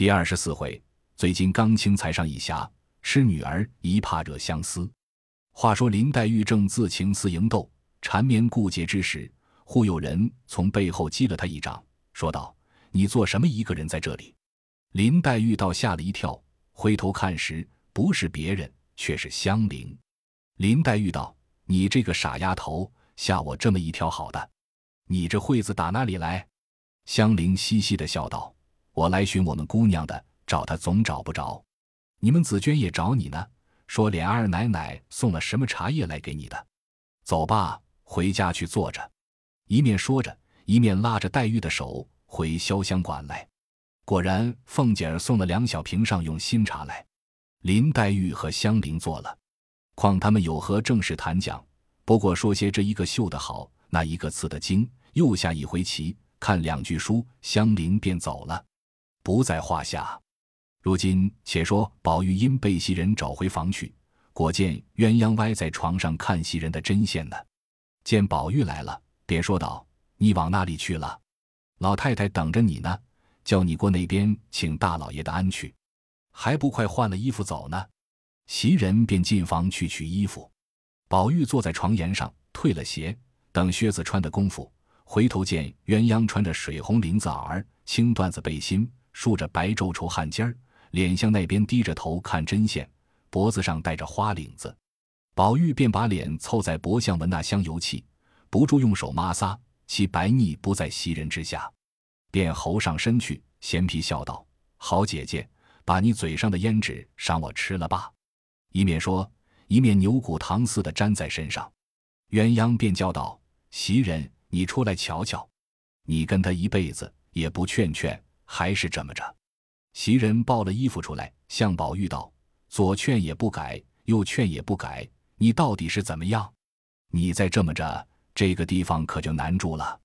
第二十四回，最近刚清才上一匣，吃女儿一怕惹相思。话说林黛玉正自情思营斗，缠绵顾结之时，忽有人从背后击了她一掌，说道：“你做什么一个人在这里？”林黛玉倒吓了一跳，回头看时，不是别人，却是香菱。林黛玉道：“你这个傻丫头，吓我这么一跳好的，你这惠子打哪里来？”香菱嘻嘻的笑道：“我来寻我们姑娘的，找她总找不着。你们紫娟也找你呢，说琏二奶奶送了什么茶叶来给你的。走吧，回家去坐着。”一面说着，一面拉着黛玉的手回潇湘馆来。果然，凤姐儿送了两小瓶上用新茶来。林黛玉和香菱坐了，况他们有何正事谈讲？不过说些这一个绣得好，那一个刺得精，又下一回棋，看两句书，香菱便走了，不在话下。如今且说宝玉因被袭人找回房去，果见鸳鸯歪在床上看袭人的针线呢，见宝玉来了，便说道：“你往那里去了？老太太等着你呢。”叫你过那边请大老爷的安去，还不快换了衣服走呢？袭人便进房去取衣服。宝玉坐在床沿上，退了鞋，等靴子穿的功夫，回头见鸳鸯穿着水红绫子袄儿、青缎子背心，竖着白皱绸汗尖儿，脸向那边低着头看针线，脖子上戴着花领子。宝玉便把脸凑在脖项闻那香油气，不住用手抹撒，其白腻不在袭人之下。便猴上身去，闲皮笑道：“好姐姐，把你嘴上的胭脂赏我吃了吧。”一面说，一面牛骨糖似的粘在身上。鸳鸯便叫道：“袭人，你出来瞧瞧，你跟他一辈子也不劝劝，还是这么着。”袭人抱了衣服出来，向宝玉道：“左劝也不改，右劝也不改，你到底是怎么样？你再这么着，这个地方可就难住了。”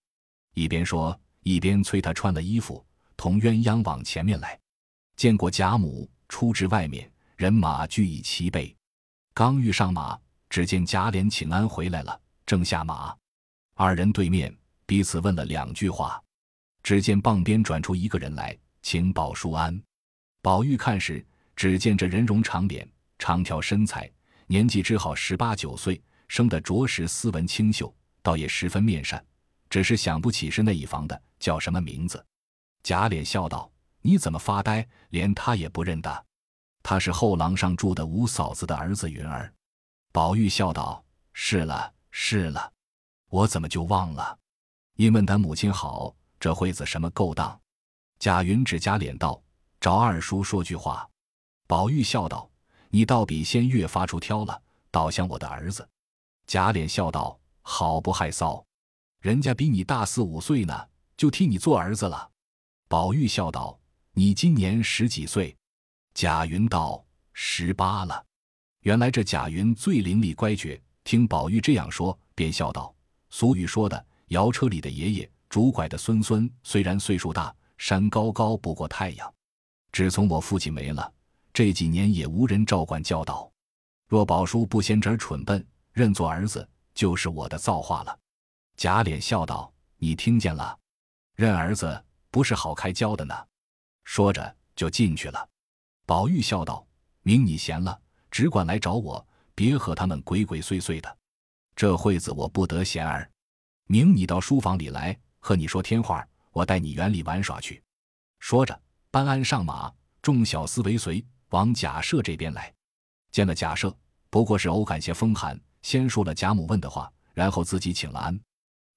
一边说。一边催他穿了衣服，同鸳鸯往前面来。见过贾母出至外面，人马俱已齐备。刚欲上马，只见贾琏请安回来了，正下马。二人对面，彼此问了两句话。只见傍边转出一个人来，请宝叔安。宝玉看时，只见这人容长脸，长条身材，年纪只好十八九岁，生得着实斯文清秀，倒也十分面善。只是想不起是那一房的叫什么名字。贾琏笑道：“你怎么发呆？连他也不认得？他是后廊上住的五嫂子的儿子云儿。”宝玉笑道：“是了，是了，我怎么就忘了？因问他母亲好，这会子什么勾当？”贾云指贾琏道：“找二叔说句话。”宝玉笑道：“你倒比先越发出挑了，倒像我的儿子。”贾琏笑道：“好不害臊。”人家比你大四五岁呢，就替你做儿子了。宝玉笑道：“你今年十几岁？”贾云道：“十八了。”原来这贾云最伶俐乖觉，听宝玉这样说，便笑道：“俗语说的，摇车里的爷爷，拄拐的孙孙，虽然岁数大，山高高不过太阳。只从我父亲没了，这几年也无人照管教导。若宝叔不嫌侄儿蠢笨，认作儿子，就是我的造化了。”贾琏笑道：“你听见了，认儿子不是好开交的呢。”说着就进去了。宝玉笑道：“明你闲了，只管来找我，别和他们鬼鬼祟祟的。这会子我不得闲儿，明你到书房里来，和你说天话，我带你园里玩耍去。”说着，搬鞍上马，众小厮为随，往贾赦这边来。见了贾赦，不过是偶感些风寒，先说了贾母问的话，然后自己请了安。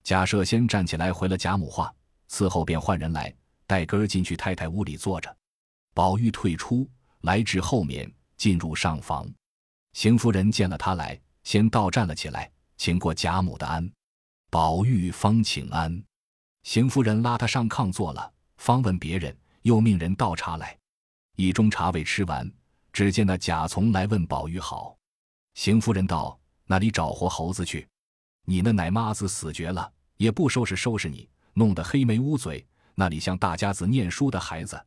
贾赦先站起来回了贾母话，伺候便换人来带根儿进去太太屋里坐着。宝玉退出来至后面，进入上房。邢夫人见了他来，先倒站了起来，请过贾母的安。宝玉方请安，邢夫人拉他上炕坐了，方问别人，又命人倒茶来。一盅茶未吃完，只见那贾从来问宝玉好。邢夫人道：“那里找活猴子去？你那奶妈子死绝了。”也不收拾收拾你，弄得黑眉乌嘴，那里像大家子念书的孩子。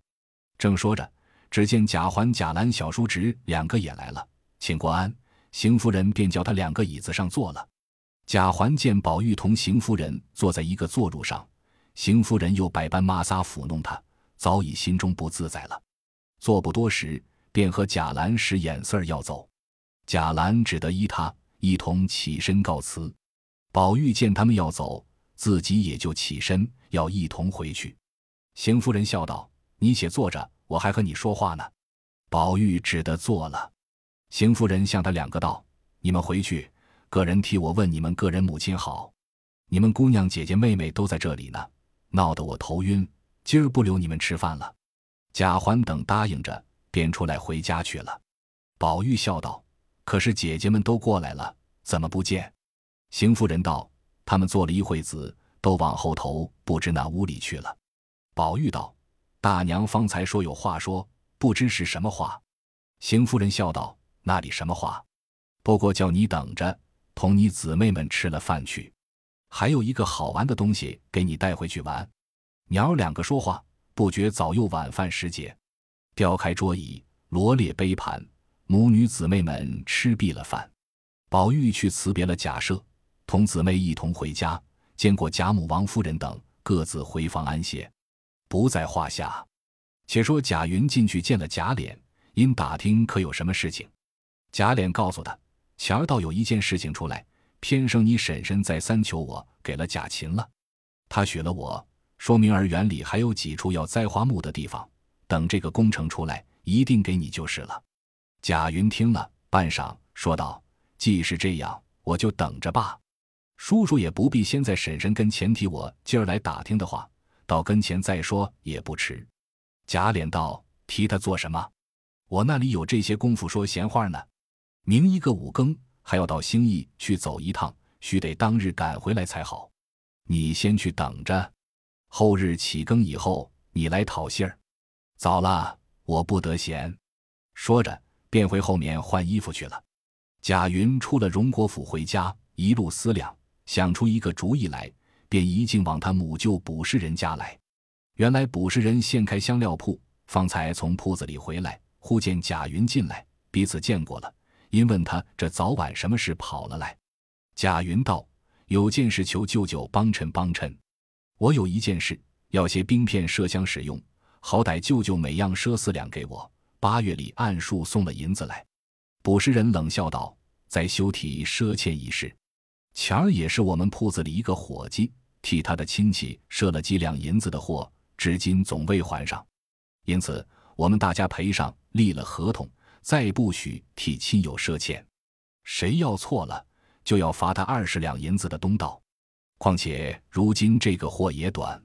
正说着，只见贾环、贾兰、小叔侄两个也来了，请过安。邢夫人便叫他两个椅子上坐了。贾环见宝玉同邢夫人坐在一个坐褥上，邢夫人又百般骂撒抚弄他，早已心中不自在了。坐不多时，便和贾兰使眼色要走。贾兰只得依他，一同起身告辞。宝玉见他们要走，自己也就起身要一同回去。邢夫人笑道：“你且坐着，我还和你说话呢。”宝玉只得坐了。邢夫人向他两个道：“你们回去，个人替我问你们个人母亲好。你们姑娘姐姐妹妹都在这里呢，闹得我头晕。今儿不留你们吃饭了。”贾环等答应着，便出来回家去了。宝玉笑道。可是姐姐们都过来了，怎么不见？邢夫人道：“他们坐了一会子，都往后头不知那屋里去了。”宝玉道：“大娘方才说有话说，不知是什么话。”邢夫人笑道：“那里什么话？不过叫你等着，同你姊妹们吃了饭去，还有一个好玩的东西给你带回去玩。”娘儿两个说话，不觉早又晚饭时节，调开桌椅，罗列杯盘。母女姊妹们吃毕了饭，宝玉去辞别了贾赦，同姊妹一同回家，见过贾母、王夫人等，各自回房安歇，不在话下。且说贾云进去见了贾琏，因打听可有什么事情，贾琏告诉他：前儿倒有一件事情出来，偏生你婶婶再三求我给了贾琴了，他许了我，说明儿园里还有几处要栽花木的地方，等这个工程出来，一定给你就是了。贾云听了半晌，说道：“既是这样，我就等着吧。叔叔也不必先在婶婶跟前提我今儿来打听的话，到跟前再说也不迟。”贾琏道：“提他做什么？我那里有这些功夫说闲话呢。明一个五更还要到兴义去走一趟，须得当日赶回来才好。你先去等着，后日起更以后，你来讨信儿。早了，我不得闲。”说着。便回后面换衣服去了。贾云出了荣国府回家，一路思量，想出一个主意来，便一径往他母舅卜氏人家来。原来卜氏人现开香料铺，方才从铺子里回来，忽见贾云进来，彼此见过了，因问他这早晚什么事跑了来。贾云道：“有件事求舅舅帮衬帮衬。我有一件事，要些冰片麝香使用，好歹舅舅每样赊四两给我。”八月里按数送了银子来，捕食人冷笑道：“在休提赊欠一事。钱儿也是我们铺子里一个伙计替他的亲戚赊了几两银子的货，至今总未还上，因此我们大家赔上，立了合同，再不许替亲友赊欠。谁要错了，就要罚他二十两银子的东道。况且如今这个货也短，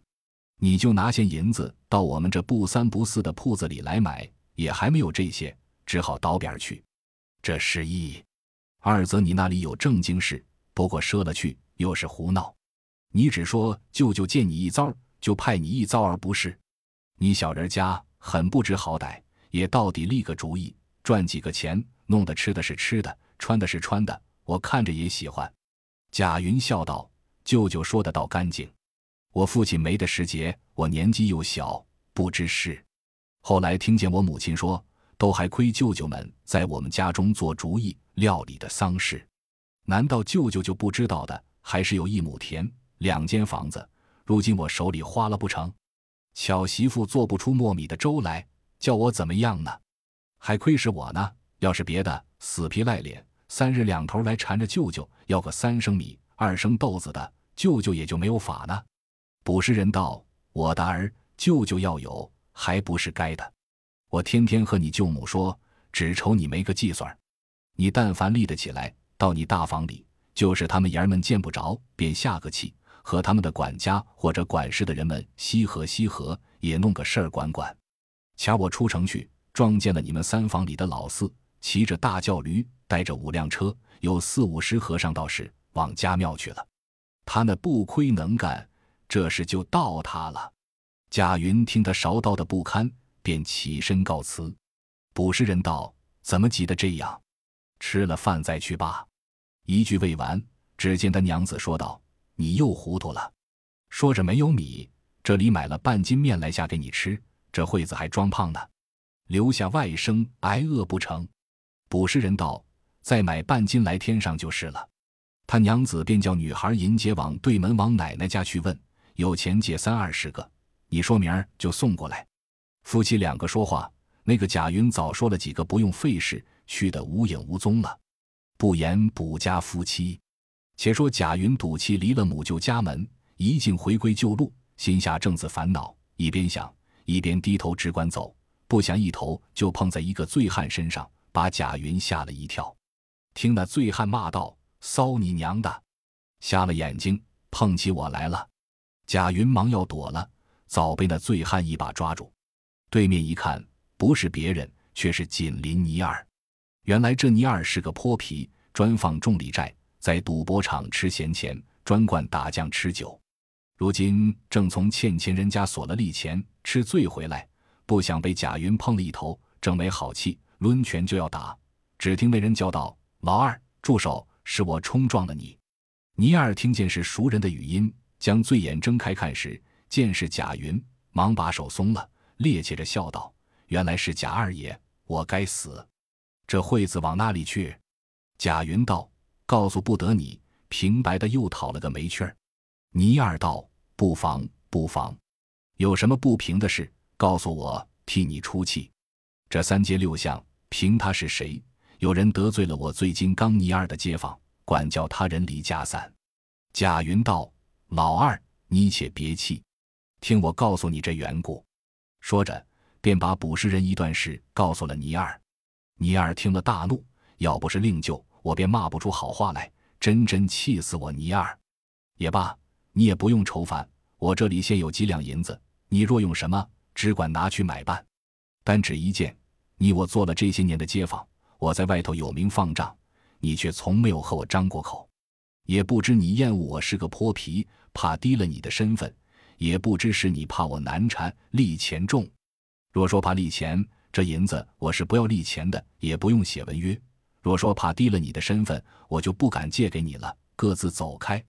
你就拿些银子到我们这不三不四的铺子里来买。”也还没有这些，只好倒边去。这是一；二则你那里有正经事，不过赊了去又是胡闹。你只说舅舅见你一遭，就派你一遭，而不是你小人家很不知好歹，也到底立个主意，赚几个钱，弄得吃的是吃的，穿的是穿的，我看着也喜欢。贾云笑道：“舅舅说的倒干净。我父亲没的时节，我年纪又小，不知事。”后来听见我母亲说，都还亏舅舅们在我们家中做主意料理的丧事，难道舅舅就不知道的？还是有一亩田、两间房子，如今我手里花了不成？巧媳妇做不出糯米的粥来，叫我怎么样呢？还亏是我呢。要是别的，死皮赖脸，三日两头来缠着舅舅要个三升米、二升豆子的，舅舅也就没有法呢。卜氏人道：“我的儿，舅舅要有。”还不是该的，我天天和你舅母说，只愁你没个计算你但凡立得起来，到你大房里，就是他们爷儿们见不着，便下个气，和他们的管家或者管事的人们稀和稀和，也弄个事儿管管。前我出城去，撞见了你们三房里的老四，骑着大轿驴，带着五辆车，有四五十和尚道士往家庙去了。他那不亏能干，这事就到他了。贾云听他勺刀的不堪，便起身告辞。捕食人道：“怎么急得这样？吃了饭再去吧。”一句未完，只见他娘子说道：“你又糊涂了。说着没有米，这里买了半斤面来下给你吃，这会子还装胖呢，留下外甥挨饿不成？”卜氏人道：“再买半斤来添上就是了。”他娘子便叫女孩银姐往对门王奶奶家去问，有钱借三二十个。你说明儿就送过来，夫妻两个说话，那个贾云早说了几个不用费事，去得无影无踪了。不言卜家夫妻，且说贾云赌气离了母舅家门，一径回归旧路，心下正自烦恼，一边想一边低头只管走，不想一头就碰在一个醉汉身上，把贾云吓了一跳。听那醉汉骂道：“骚你娘的，瞎了眼睛，碰起我来了！”贾云忙要躲了，早被那醉汉一把抓住。对面一看，不是别人，却是锦邻尼二。原来这尼二是个泼皮，专放重利债，在赌博场吃闲钱，专惯打将吃酒。如今正从欠钱人家索了利钱，吃醉回来，不想被贾云碰了一头，正没好气，抡拳就要打。只听那人叫道：“老二，住手！是我冲撞了你。”倪二听见是熟人的语音，将醉眼睁开看时，见是贾云，忙把手松了，趔趄着笑道：“原来是贾二爷，我该死。”这惠子往那里去？贾云道：“告诉不得你。”平白的又讨了个没趣儿。倪二道：“不妨不妨，有什么不平的事，告诉我，替你出气。这三街六巷，凭他是谁？有人得罪了我最近刚倪二的街坊，管教他人离家散。”贾云道：“老二，你且别气，听我告诉你这缘故。”说着，便把捕食人一段事告诉了倪二。倪二听了大怒，要不是令舅，我便骂不出好话来，真真气死我倪二。也罢，你也不用愁烦，我这里现有几两银子，你若用什么，只管拿去买办。单只一件，你我做了这些年的街坊，我在外头有名放账，你却从没有和我张过口，也不知你厌恶我是个泼皮，怕低了你的身份，也不知是你怕我难缠，利钱重。若说怕利钱，这银子我是不要利钱的，也不用写文约。若说怕低了你的身份，我就不敢借给你了。各自走开。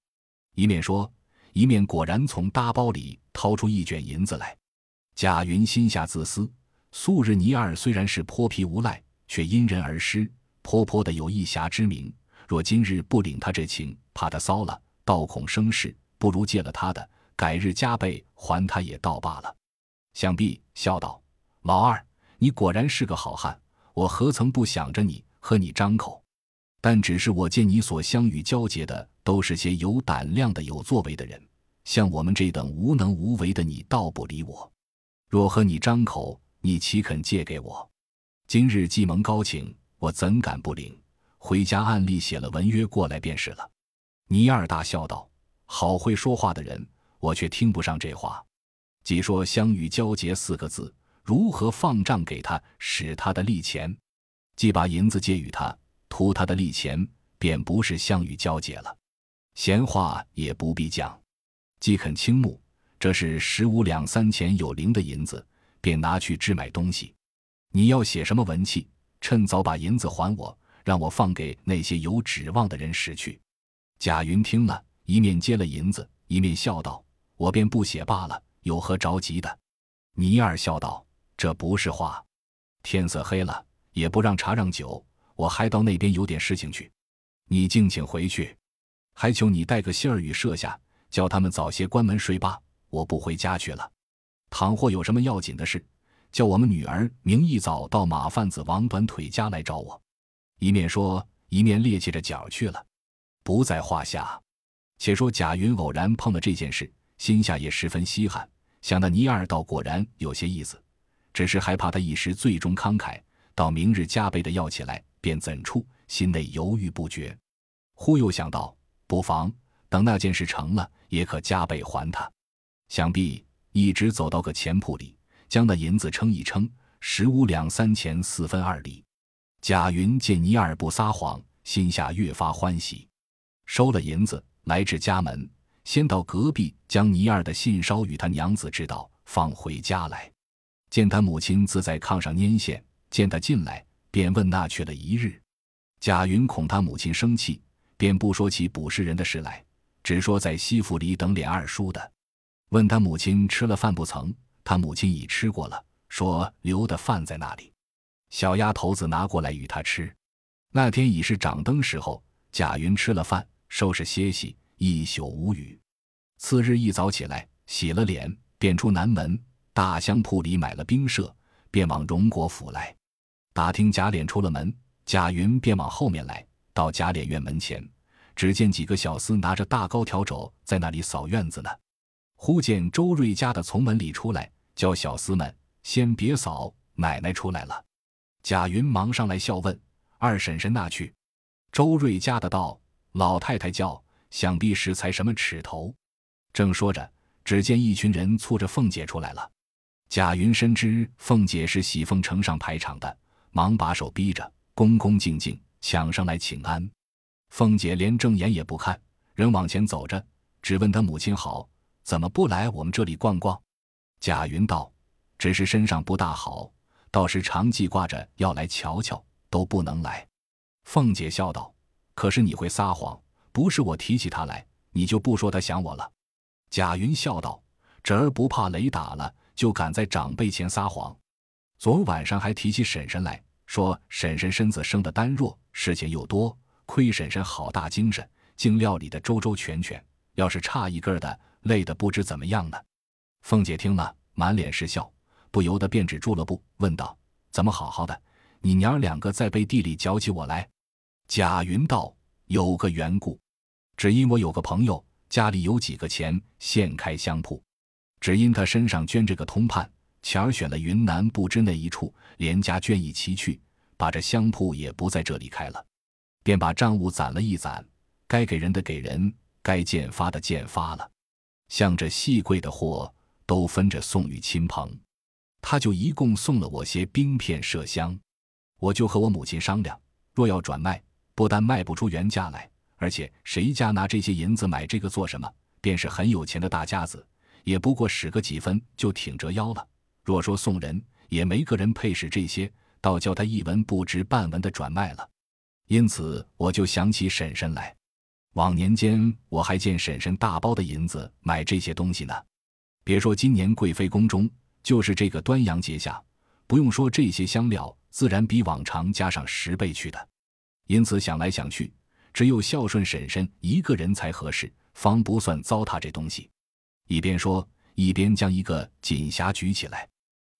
一面说，一面果然从大包里掏出一卷银子来。贾云心下自私，素日倪二虽然是泼皮无赖，却因人而施，泼泼的有一侠之名。若今日不领他这情，怕他骚了，倒恐生事，不如借了他的，改日加倍还他也倒罢了。想必笑道：“老二。”你果然是个好汉，我何曾不想着你和你张口？但只是我见你所相与交结的都是些有胆量的、有作为的人，像我们这等无能无为的，你倒不理我。若和你张口，你岂肯借给我？今日既蒙高请，我怎敢不领？回家暗例写了文约过来便是了。倪二大笑道：“好会说话的人，我却听不上这话。既说相与交结四个字。”如何放账给他，使他的利钱？既把银子借与他，图他的利钱，便不是相与交结了。闲话也不必讲，既肯倾慕，这是十五两三钱有零的银子，便拿去置买东西。你要写什么文契，趁早把银子还我，让我放给那些有指望的人使去。贾云听了一面接了银子，一面笑道：“我便不写罢了，有何着急的？”倪二笑道。这不是话，天色黑了，也不让茶让酒，我还到那边有点事情去。你敬请回去，还求你带个信儿与设下，叫他们早些关门睡吧。我不回家去了。倘或有什么要紧的事，叫我们女儿明一早到马贩子王短腿家来找我。一面说，一面趔趄着脚去了，不在话下。且说贾云偶然碰了这件事，心下也十分稀罕，想那倪二倒果然有些意思。只是害怕他一时最终慷慨，到明日加倍的要起来，便怎处？心内犹豫不决。忽又想到，不妨等那件事成了，也可加倍还他。想必一直走到个钱铺里，将那银子称一称，十五两三钱四分二厘。贾云见倪二不撒谎，心下越发欢喜，收了银子，来至家门，先到隔壁将倪二的信捎与他娘子知道，放回家来。见他母亲自在炕上拈线，见他进来，便问那去了一日。贾云恐他母亲生气，便不说起捕食人的事来，只说在西府里等脸二叔的。问他母亲吃了饭不曾？他母亲已吃过了，说留的饭在那里，小丫头子拿过来与他吃。那天已是掌灯时候，贾云吃了饭，收拾歇息，一宿无语。次日一早起来，洗了脸，便出南门。大香铺里买了冰舍，便往荣国府来。打听贾琏出了门，贾云便往后面来到贾琏院门前，只见几个小厮拿着大高笤帚在那里扫院子呢。忽见周瑞家的从门里出来，叫小厮们先别扫，奶奶出来了。贾云忙上来笑问：“二婶婶那去？”周瑞家的道：“老太太叫，想必是才什么尺头。”正说着，只见一群人簇着凤姐出来了。贾云深知凤姐是喜凤城上排场的，忙把手逼着，恭恭敬敬抢上来请安。凤姐连正眼也不看，仍往前走着，只问她母亲好，怎么不来我们这里逛逛？贾云道：“只是身上不大好，倒是常记挂着要来瞧瞧，都不能来。”凤姐笑道：“可是你会撒谎，不是我提起他来，你就不说他想我了。”贾云笑道：“侄儿不怕雷打了。”就敢在长辈前撒谎，昨晚上还提起婶婶来说，婶婶身子生的单弱，事情又多，亏婶婶好大精神，竟料理的周周全全。要是差一根的，累得不知怎么样呢。凤姐听了，满脸是笑，不由得便止住了步，问道：“怎么好好的，你娘儿两个在背地里搅起我来？”贾云道：“有个缘故，只因我有个朋友家里有几个钱，现开香铺。”只因他身上捐着个通判，前儿选了云南不知那一处，连家捐一齐去，把这香铺也不在这里开了，便把账务攒了一攒，该给人的给人，该见发的见发了，像这细贵的货都分着送与亲朋，他就一共送了我些冰片麝香，我就和我母亲商量，若要转卖，不但卖不出原价来，而且谁家拿这些银子买这个做什么，便是很有钱的大家子。也不过使个几分就挺折腰了。若说送人，也没个人配使这些，倒叫他一文不值半文的转卖了。因此我就想起婶婶来。往年间我还见婶婶大包的银子买这些东西呢。别说今年贵妃宫中，就是这个端阳节下，不用说这些香料，自然比往常加上十倍去的。因此想来想去，只有孝顺婶婶一个人才合适，方不算糟蹋这东西。一边说，一边将一个锦匣举起来。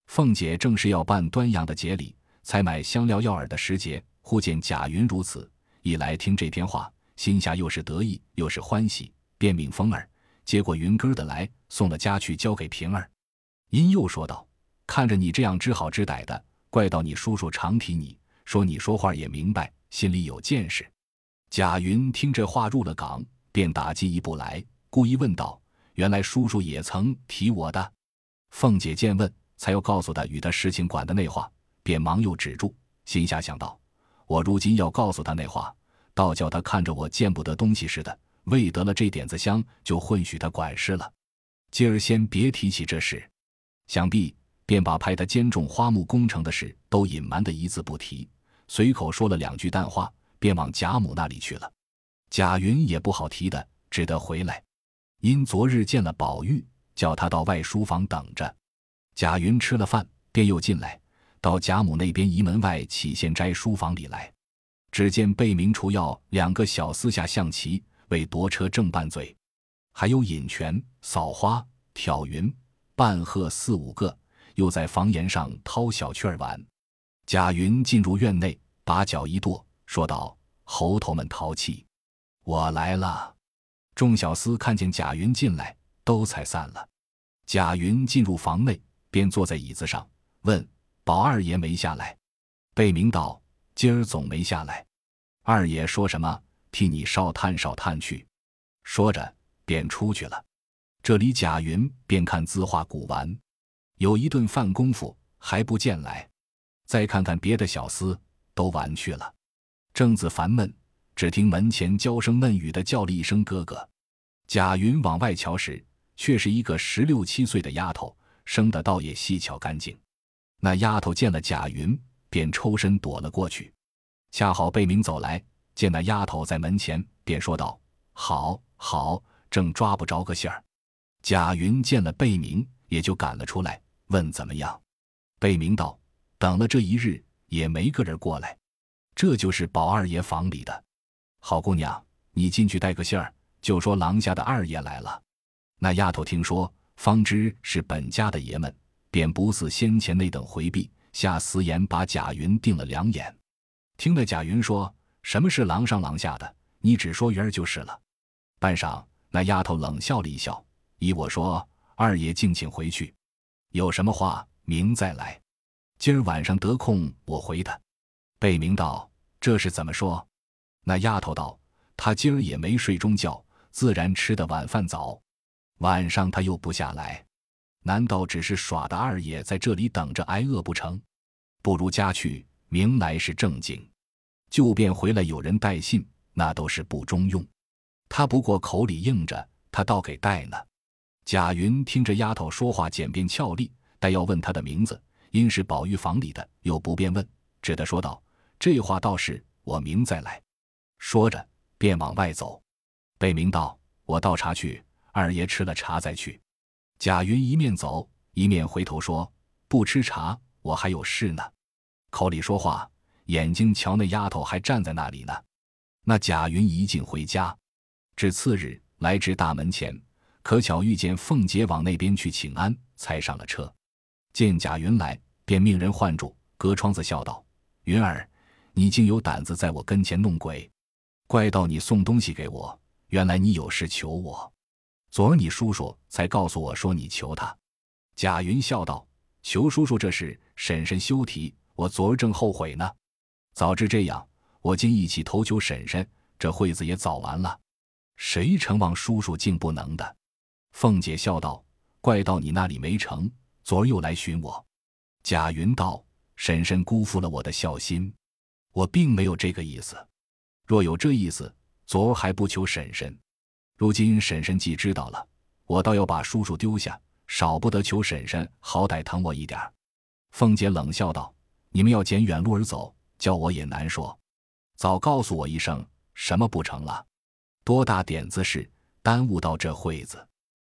凤姐正是要办端阳的节礼，才买香料药饵的时节，忽见贾云如此，一来听这篇话，心下又是得意又是欢喜，便命风儿接过云根的来，送了家去交给平儿。因又说道：“看着你这样知好知歹的，怪到你叔叔常提你说你说话也明白，心里有见识。”贾云听这话入了港，便打进一步来，故意问道。原来叔叔也曾提我的，凤姐见问，才又告诉他与他事情管的那话，便忙又止住，心下想到：我如今要告诉他那话，倒叫他看着我见不得东西似的，未得了这点子香，就混许他管事了。今儿先别提起这事，想必便把派他监种花木工程的事都隐瞒的一字不提，随口说了两句淡话，便往贾母那里去了。贾云也不好提的，只得回来。因昨日见了宝玉，叫他到外书房等着。贾云吃了饭，便又进来，到贾母那边移门外启县斋书房里来。只见贝明、除药两个小厮下象棋，为夺车正拌嘴；还有引泉、扫花、挑云、半鹤四五个，又在房檐上掏小雀儿玩。贾云进入院内，把脚一跺，说道：“猴头们淘气，我来了。”众小厮看见贾云进来，都才散了。贾云进入房内，便坐在椅子上，问：“宝二爷没下来？”贝明道：“今儿总没下来。”二爷说什么？替你烧炭烧炭去。说着，便出去了。这里贾云便看字画古玩，有一顿饭功夫还不见来。再看看别的小厮，都玩去了。正自烦闷。只听门前娇声嫩语的叫了一声“哥哥”，贾云往外瞧时，却是一个十六七岁的丫头，生的倒也细巧干净。那丫头见了贾云，便抽身躲了过去。恰好贝明走来，见那丫头在门前，便说道：“好，好，正抓不着个信儿。”贾云见了贝明，也就赶了出来，问怎么样。贝明道：“等了这一日，也没个人过来，这就是宝二爷房里的。”好姑娘，你进去带个信儿，就说廊下的二爷来了。那丫头听说，方知是本家的爷们，便不似先前那等回避，下死眼把贾云定了两眼。听了贾云说：“什么是狼上狼下的？你只说云儿就是了。”半晌，那丫头冷笑了一笑，依我说：“二爷敬请回去，有什么话明再来。今儿晚上得空我回他。”贝明道：“这是怎么说？”那丫头道：“他今儿也没睡中觉，自然吃的晚饭早。晚上他又不下来，难道只是耍的二爷在这里等着挨饿不成？不如家去，明来是正经。就便回来有人带信，那都是不中用。他不过口里应着，他倒给带呢。”贾云听着丫头说话简便俏丽，但要问她的名字，因是宝玉房里的，又不便问，只得说道。这话倒是，我明再来。说着，便往外走。贝明道：“我倒茶去，二爷吃了茶再去。”贾云一面走，一面回头说：“不吃茶，我还有事呢。”口里说话，眼睛瞧那丫头还站在那里呢。那贾云一进回家，至次日来至大门前，可巧遇见凤姐往那边去请安，才上了车。见贾云来，便命人唤住，隔窗子笑道：“云儿。”你竟有胆子在我跟前弄鬼，怪到你送东西给我，原来你有事求我。昨儿你叔叔才告诉我说你求他。贾云笑道：“求叔叔这事，婶婶休提。我昨儿正后悔呢。早知这样，我今一起投求婶婶，这会子也早完了。谁成望叔叔竟不能的？”凤姐笑道：“怪到你那里没成，昨儿又来寻我。”贾云道：“婶婶辜负了我的孝心。”我并没有这个意思，若有这意思，昨儿还不求婶婶。如今婶婶既知道了，我倒要把叔叔丢下，少不得求婶婶好歹疼我一点儿。凤姐冷笑道：“你们要捡远路而走，叫我也难说。早告诉我一声，什么不成了？多大点子事，耽误到这会子。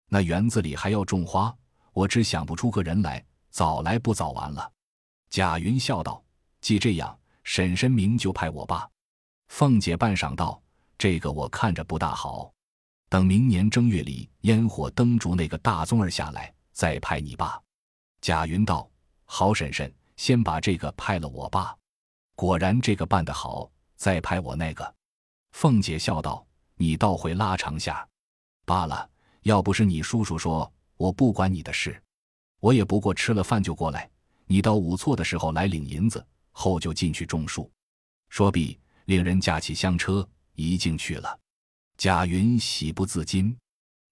那园子里还要种花，我只想不出个人来，早来不早完了。”贾云笑道：“既这样。”婶婶明就派我爸，凤姐半晌道：“这个我看着不大好，等明年正月里烟火灯烛那个大宗儿下来，再派你爸。”贾云道：“好，婶婶，先把这个派了我爸。果然这个办得好，再派我那个。”凤姐笑道：“你倒会拉长下。罢了，要不是你叔叔说，我不管你的事，我也不过吃了饭就过来。你到午错的时候来领银子。”后就进去种树，说毕，令人架起香车，一径去了。贾云喜不自禁，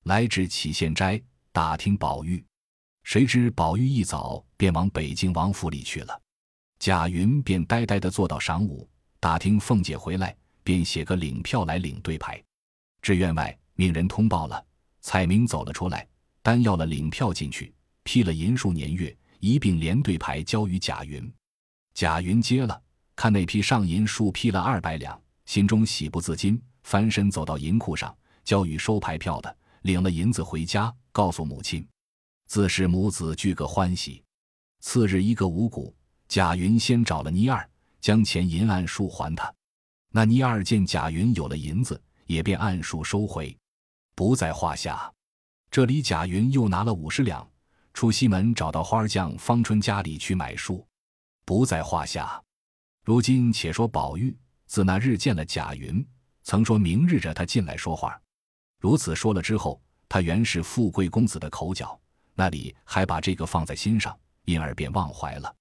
来至启县斋，打听宝玉。谁知宝玉一早便往北京王府里去了。贾云便呆呆地坐到晌午，打听凤姐回来，便写个领票来领对牌。至院外，命人通报了，彩明走了出来，单要了领票进去，批了银数年月，一并连对牌交与贾云。贾云接了，看那批上银数批了二百两，心中喜不自禁，翻身走到银库上，交与收牌票的，领了银子回家，告诉母亲，自是母子俱个欢喜。次日一个五谷，贾云先找了倪二，将钱银按数还他。那倪二见贾云有了银子，也便按数收回，不在话下。这里贾云又拿了五十两，出西门找到花匠方春家里去买树。不在话下。如今且说宝玉自那日见了贾云，曾说明日着他进来说话。如此说了之后，他原是富贵公子的口角，那里还把这个放在心上，因而便忘怀了。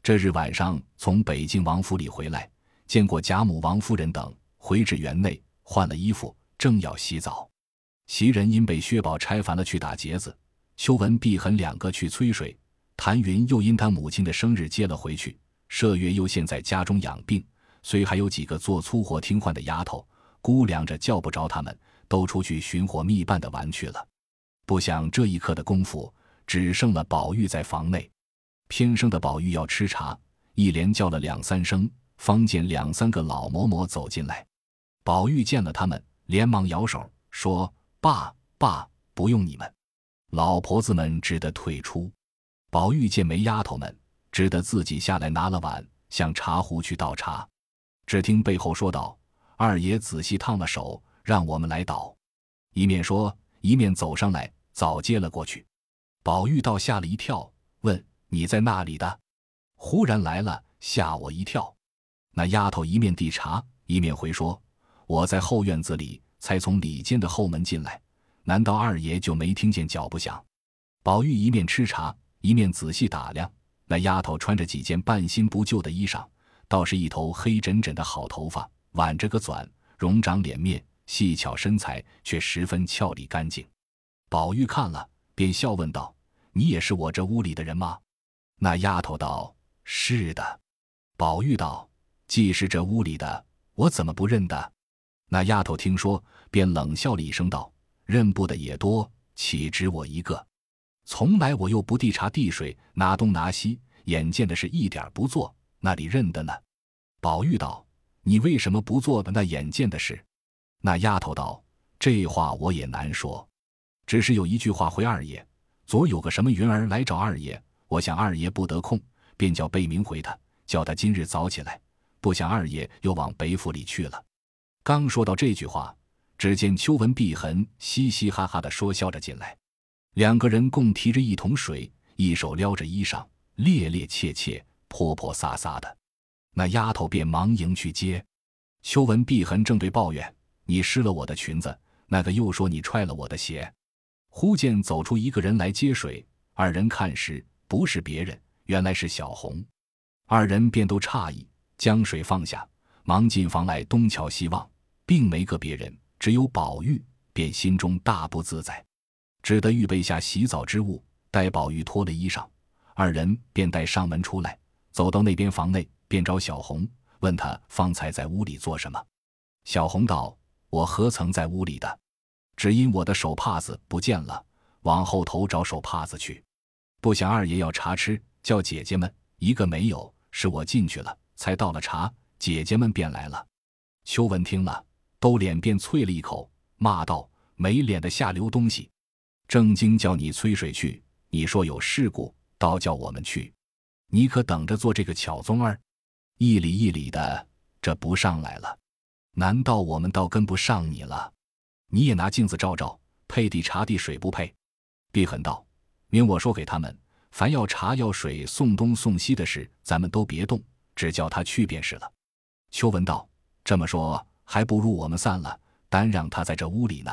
这日晚上从北京王府里回来，见过贾母、王夫人等，回至园内换了衣服，正要洗澡。袭人因被薛宝钗烦了，去打结子；秋文、碧痕两个去催水。谭云又因他母亲的生日接了回去，麝月又现在家中养病，虽还有几个做粗活听唤的丫头，估量着叫不着他们，都出去寻伙觅伴的玩去了。不想这一刻的功夫，只剩了宝玉在房内。偏生的宝玉要吃茶，一连叫了两三声，方见两三个老嬷嬷走进来。宝玉见了他们，连忙摇手说：“爸爸，不用你们。”老婆子们只得退出。宝玉见没丫头们，只得自己下来拿了碗，向茶壶去倒茶。只听背后说道：“二爷仔细烫了手，让我们来倒。”一面说，一面走上来，早接了过去。宝玉倒吓了一跳，问：“你在那里的？”忽然来了，吓我一跳。那丫头一面递茶，一面回说：“我在后院子里，才从里间的后门进来，难道二爷就没听见脚步响？”宝玉一面吃茶，一面仔细打量那丫头，穿着几件半新不旧的衣裳，倒是一头黑枕枕的好头发，挽着个钻，容长脸面，细巧身材却十分俏丽干净。宝玉看了，便笑问道：“你也是我这屋里的人吗？”那丫头道：“是的。”宝玉道：“既是这屋里的，我怎么不认得？”那丫头听说，便冷笑了一声道：“认不得也多，岂止我一个？从来我又不递茶递水，拿东拿西，眼见的是一点不做，那里认得呢？”宝玉道：“你为什么不做的那眼见的事？”那丫头道：“这话我也难说。”只是有一句话回二爷：昨有个什么云儿来找二爷，我想二爷不得空，便叫贝明回他，叫他今日早起来。不想二爷又往北府里去了。刚说到这句话，只见秋文碧痕嘻嘻哈哈的说笑着进来，两个人共提着一桶水，一手撩着衣裳，趔趔趄趄，泼泼洒洒的。那丫头便忙迎去接。秋文碧痕正对抱怨：“你湿了我的裙子。”那个又说：“你踹了我的鞋。”忽见走出一个人来接水，二人看时不是别人，原来是小红。二人便都诧异，将水放下，忙进房来东瞧西望，并没个别人，只有宝玉，便心中大不自在，只得预备下洗澡之物，待宝玉脱了衣裳，二人便带上门出来，走到那边房内，便找小红，问他方才在屋里做什么。小红道：“我何曾在屋里的？”只因我的手帕子不见了，往后头找手帕子去。不想二爷要茶吃，叫姐姐们一个没有，是我进去了，才倒了茶，姐姐们便来了。秋文听了，都脸便啐了一口，骂道：“没脸的下流东西！正经叫你催水去，你说有事故，倒叫我们去，你可等着做这个巧宗儿，一里一里的，这不上来了，难道我们倒跟不上你了？”你也拿镜子照照，配地茶地水不配？碧痕道：“明我说给他们，凡要茶要水送东送西的事，咱们都别动，只叫他去便是了。”秋文道：“这么说，还不如我们散了，单让他在这屋里呢。”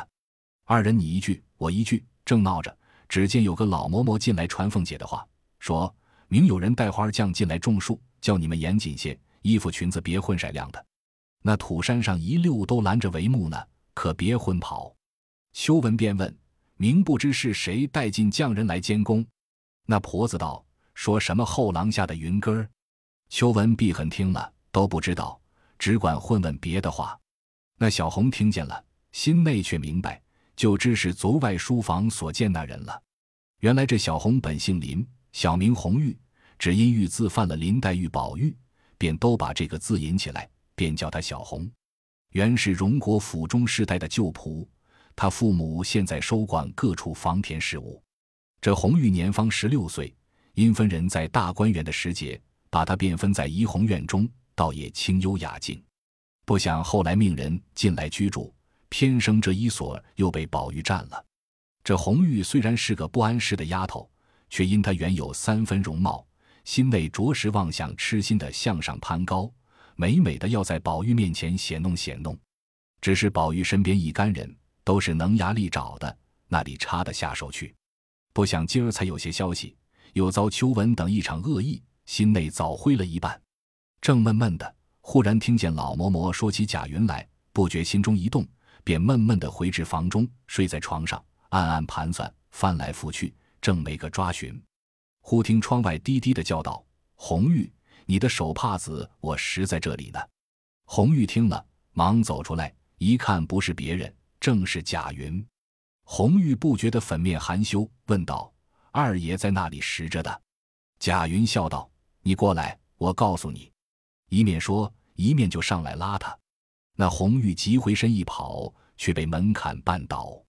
二人你一句我一句，正闹着，只见有个老嬷嬷进来传凤姐的话，说明有人带花匠进来种树，叫你们严谨些，衣服裙子别混色亮的。那土山上一溜都拦着帷幕呢。可别昏跑。秋文便问：“明不知是谁带进匠人来监工？”那婆子道：“说什么后廊下的云根儿。”秋文闭痕听了都不知道，只管混问别的话。那小红听见了，心内却明白，就知是昨外书房所见那人了。原来这小红本姓林，小名红玉，只因玉字犯了林黛玉、宝玉，便都把这个字引起来，便叫她小红。原是荣国府中世代的旧仆，他父母现在收管各处房田事务。这红玉年方十六岁，因分人在大观园的时节，把他便分在怡红院中，倒也清幽雅静。不想后来命人进来居住，偏生这一所又被宝玉占了。这红玉虽然是个不谙世的丫头，却因她原有三分容貌，心内着实妄想痴心的向上攀高。美美的要在宝玉面前显弄显弄，只是宝玉身边一干人都是能牙利爪的，那里插得下手去？不想今儿才有些消息，又遭秋文等一场恶意，心内早灰了一半。正闷闷的，忽然听见老嬷嬷说起贾云来，不觉心中一动，便闷闷的回至房中，睡在床上，暗暗盘算，翻来覆去，正没个抓寻。忽听窗外低低的叫道：“红玉。”你的手帕子我拾在这里呢。红玉听了，忙走出来，一看不是别人，正是贾云。红玉不觉得粉面含羞，问道：“二爷在那里拾着的？”贾云笑道：“你过来，我告诉你。”一面说，一面就上来拉他。那红玉急回身一跑，却被门槛绊倒。